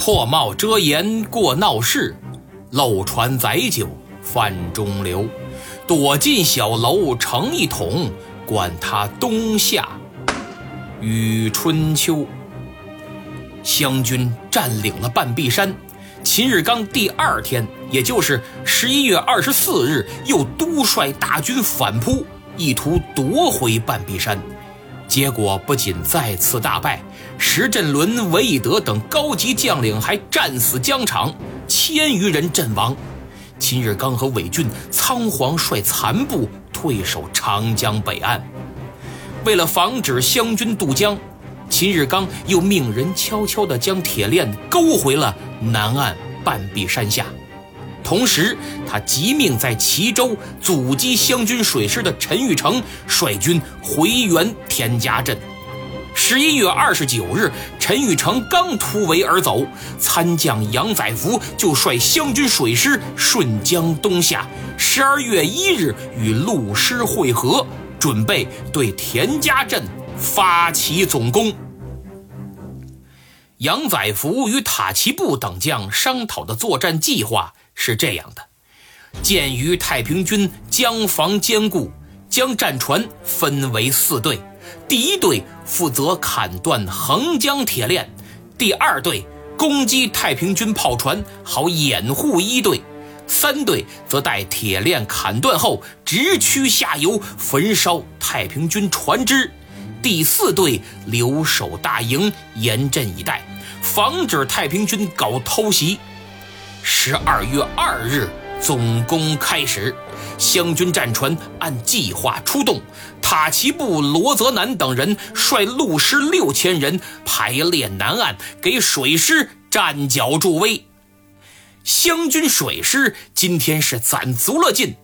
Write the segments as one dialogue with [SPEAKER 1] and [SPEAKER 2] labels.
[SPEAKER 1] 破帽遮颜过闹市，漏船载酒泛中流。躲进小楼成一统，管他冬夏与春秋。湘军占领了半壁山，秦日刚第二天，也就是十一月二十四日，又督率大军反扑，意图夺回半壁山。结果不仅再次大败，石振伦、韦以德等高级将领还战死疆场，千余人阵亡。秦日刚和韦俊仓皇率残部退守长江北岸。为了防止湘军渡江，秦日刚又命人悄悄地将铁链勾回了南岸半壁山下。同时，他急命在齐州阻击湘军水师的陈玉成率军回援田家镇。十一月二十九日，陈玉成刚突围而走，参将杨载福就率湘军水师顺江东下。十二月一日与陆师会合，准备对田家镇发起总攻。杨载福与塔奇布等将商讨的作战计划。是这样的，鉴于太平军江防坚固，将战船分为四队。第一队负责砍断横江铁链，第二队攻击太平军炮船，好掩护一队；三队则待铁链砍断后，直驱下游，焚烧太平军船只；第四队留守大营，严阵以待，防止太平军搞偷袭。十二月二日，总攻开始。湘军战船按计划出动，塔奇布、罗泽南等人率陆师六千人排列南岸，给水师站脚助威。湘军水师今天是攒足了劲，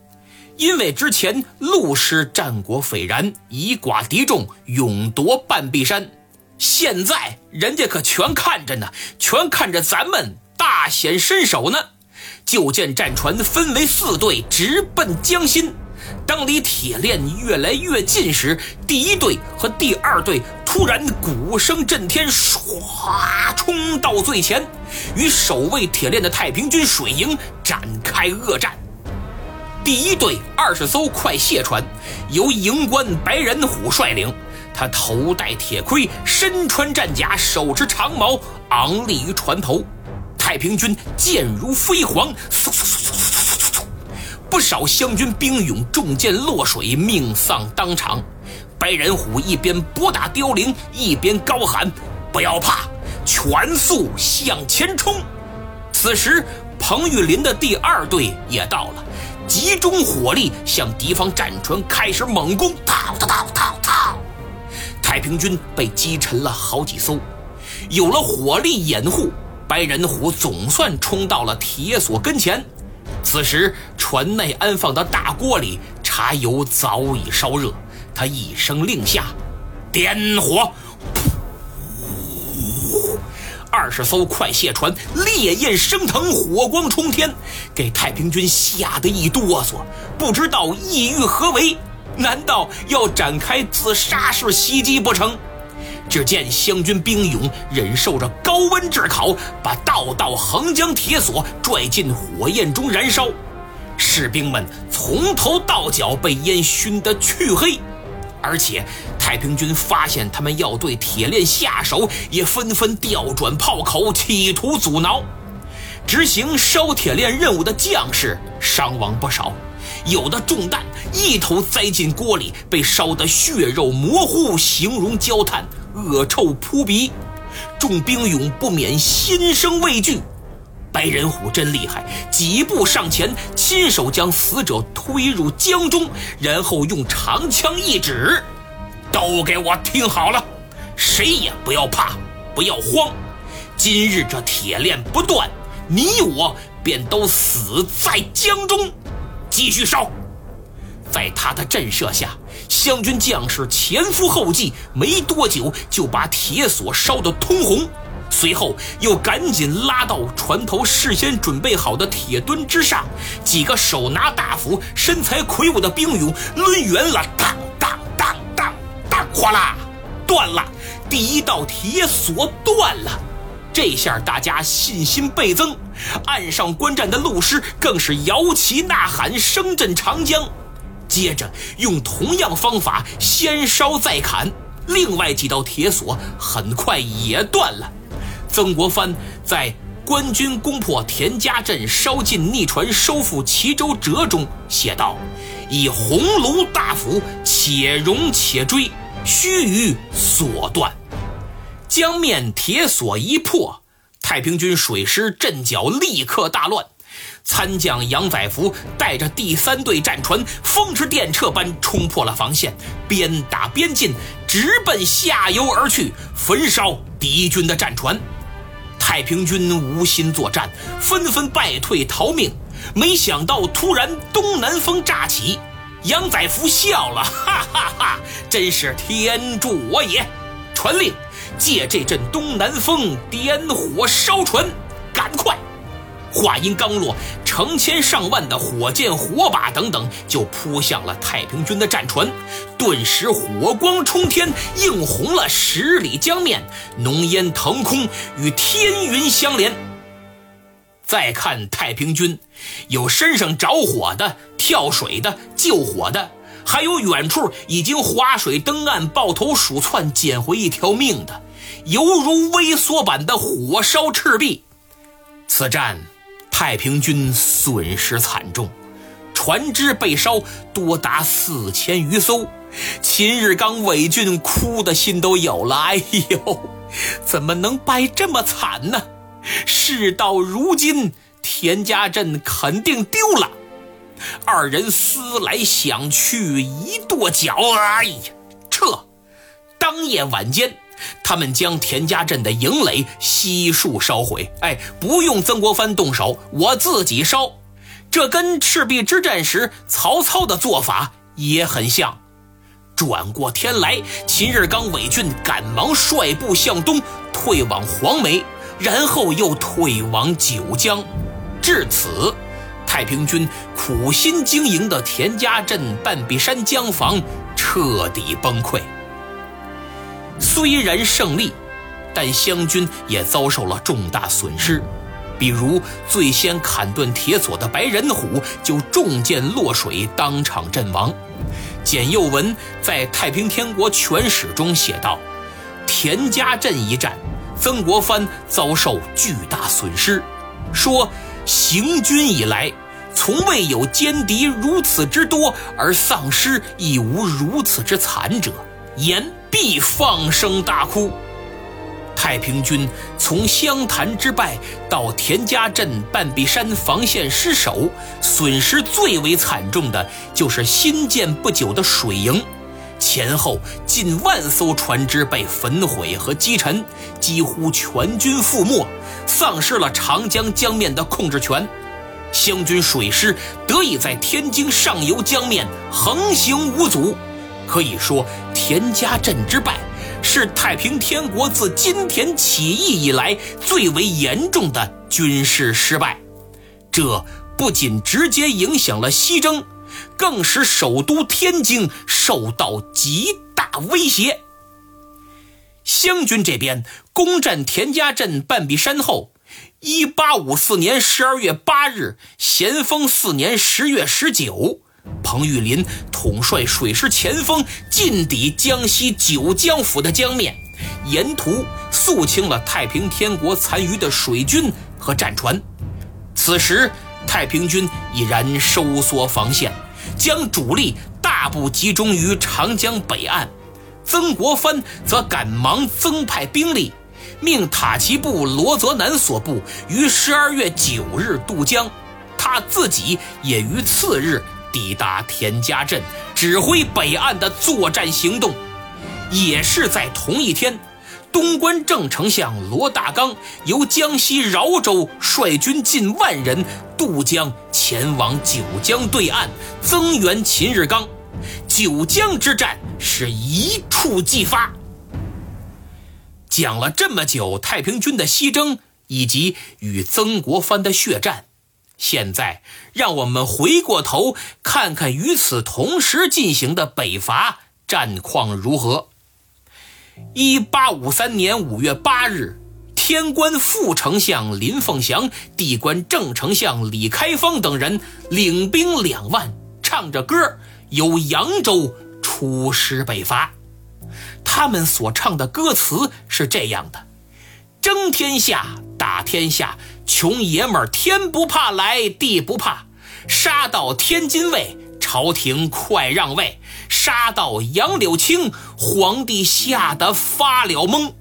[SPEAKER 1] 因为之前陆师战果斐然，以寡敌众，勇夺半壁山。现在人家可全看着呢，全看着咱们。大显身手呢！就见战船分为四队，直奔江心。当离铁链越来越近时，第一队和第二队突然鼓声震天，唰冲到最前，与守卫铁链的太平军水营展开恶战。第一队二十艘快卸船，由营官白人虎率领，他头戴铁盔，身穿战甲，手持长矛，昂立于船头。太平军剑如飞蝗，嗖嗖嗖嗖嗖嗖，不少湘军兵勇中箭落水，命丧当场。白人虎一边拨打凋零，一边高喊，不要怕，全速向前冲。此时彭玉麟的第二队也到了，集中火力向敌方战船开始猛攻。打打打打打，太平军被击沉了好几艘，有了火力掩护。白人虎总算冲到了铁索跟前，此时船内安放的大锅里茶油早已烧热，他一声令下，点火，二十艘快卸船烈焰升腾，火光冲天，给太平军吓得一哆嗦，不知道意欲何为，难道要展开自杀式袭击不成？只见湘军兵勇忍受着高温炙烤，把道道横江铁索拽进火焰中燃烧，士兵们从头到脚被烟熏得黢黑，而且太平军发现他们要对铁链下手，也纷纷调转炮口，企图阻挠。执行烧铁链任务的将士伤亡不少，有的中弹一头栽进锅里，被烧得血肉模糊，形容焦炭。恶臭扑鼻，众兵勇不免心生畏惧。白人虎真厉害，几步上前，亲手将死者推入江中，然后用长枪一指：“都给我听好了，谁也不要怕，不要慌。今日这铁链不断，你我便都死在江中。继续烧。”在他的震慑下，湘军将士前赴后继，没多久就把铁索烧得通红。随后又赶紧拉到船头事先准备好的铁墩之上，几个手拿大斧、身材魁梧的兵勇抡圆了，当当当当当，哗啦，断了！第一道铁索断了。这下大家信心倍增，岸上观战的陆师更是摇旗呐喊，声震长江。接着用同样方法先烧再砍，另外几道铁索很快也断了。曾国藩在官军攻破田家镇、烧尽逆船、收复齐州折中写道：“以鸿胪大斧，且容且追，须臾所断。”江面铁索一破，太平军水师阵脚立刻大乱。参将杨载福带着第三队战船，风驰电掣般冲破了防线，边打边进，直奔下游而去，焚烧敌军的战船。太平军无心作战，纷纷败退逃命。没想到突然东南风乍起，杨载福笑了，哈哈哈，真是天助我也！传令。借这阵东南风点火烧船，赶快！话音刚落，成千上万的火箭、火把等等就扑向了太平军的战船，顿时火光冲天，映红了十里江面，浓烟腾空，与天云相连。再看太平军，有身上着火的、跳水的、救火的，还有远处已经划水登岸、抱头鼠窜捡回一条命的。犹如微缩版的火烧赤壁，此战太平军损失惨重，船只被烧多达四千余艘。秦日刚伪俊哭的心都有了，哎呦，怎么能败这么惨呢？事到如今，田家镇肯定丢了。二人思来想去，一跺脚，哎呀，撤！当夜晚间。他们将田家镇的营垒悉数烧毁，哎，不用曾国藩动手，我自己烧。这跟赤壁之战时曹操的做法也很像。转过天来，秦日刚伪俊赶忙率部向东退往黄梅，然后又退往九江。至此，太平军苦心经营的田家镇、半壁山江防彻底崩溃。虽然胜利，但湘军也遭受了重大损失，比如最先砍断铁索的白人虎就中箭落水，当场阵亡。简佑文在《太平天国全史》中写道：“田家镇一战，曾国藩遭受巨大损失，说行军以来，从未有歼敌如此之多，而丧失亦无如此之惨者。”言。必放声大哭。太平军从湘潭之败到田家镇、半壁山防线失守，损失最为惨重的就是新建不久的水营，前后近万艘船只被焚毁和击沉，几乎全军覆没，丧失了长江江面的控制权。湘军水师得以在天津上游江面横行无阻。可以说，田家镇之败是太平天国自金田起义以来最为严重的军事失败。这不仅直接影响了西征，更使首都天津受到极大威胁。湘军这边攻占田家镇、半壁山后，1854年12月8日，咸丰四年十月十九。彭玉麟统帅水师前锋进抵江西九江府的江面，沿途肃清了太平天国残余的水军和战船。此时，太平军已然收缩防线，将主力大部集中于长江北岸。曾国藩则赶忙增派兵力，命塔奇布罗泽南所部于十二月九日渡江，他自己也于次日。抵达田家镇，指挥北岸的作战行动，也是在同一天，东关正丞相罗大刚由江西饶州率军近万人渡江，前往九江对岸增援秦日刚。九江之战是一触即发。讲了这么久太平军的西征以及与曾国藩的血战。现在，让我们回过头看看与此同时进行的北伐战况如何。一八五三年五月八日，天官副丞相林凤祥、地官正丞相李开芳等人领兵两万，唱着歌由扬州出师北伐。他们所唱的歌词是这样的：“争天下，打天下，穷爷们儿天不怕来，地不怕，杀到天津卫，朝廷快让位；杀到杨柳青，皇帝吓得发了懵。”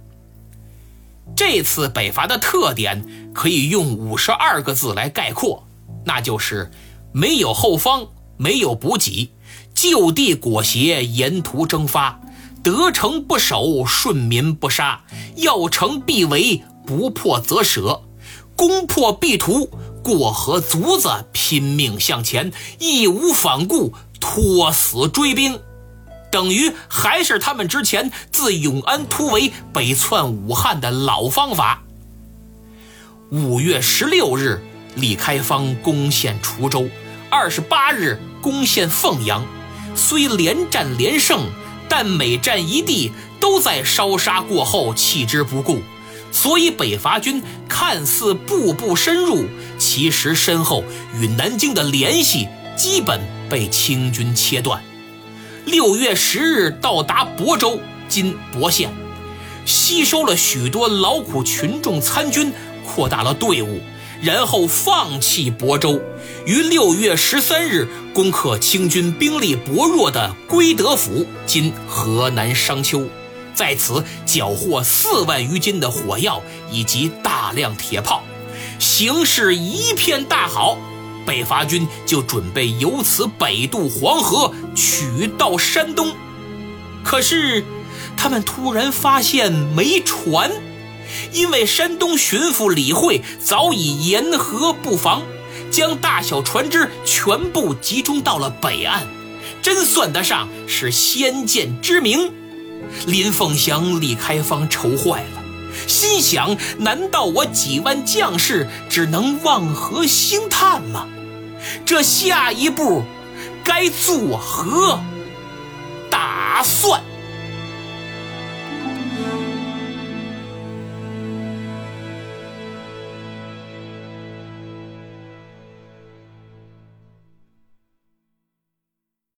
[SPEAKER 1] 这次北伐的特点可以用五十二个字来概括，那就是没有后方，没有补给，就地裹挟，沿途征发，得城不守，顺民不杀，要城必围，不破则舍，攻破必图，过河卒子拼命向前，义无反顾，拖死追兵。等于还是他们之前自永安突围北窜武汉的老方法。五月十六日，李开芳攻陷滁州；二十八日攻陷凤阳。虽连战连胜，但每战一地都在烧杀过后弃之不顾，所以北伐军看似步步深入，其实身后与南京的联系基本被清军切断。六月十日到达亳州（今亳县），吸收了许多劳苦群众参军，扩大了队伍，然后放弃亳州，于六月十三日攻克清军兵力薄弱的归德府（今河南商丘），在此缴获四万余斤的火药以及大量铁炮，形势一片大好。北伐军就准备由此北渡黄河，取到山东。可是，他们突然发现没船，因为山东巡抚李会早已沿河布防，将大小船只全部集中到了北岸，真算得上是先见之明。林凤祥、李开芳愁坏了，心想：难道我几万将士只能望河兴叹吗？这下一步该作何打算？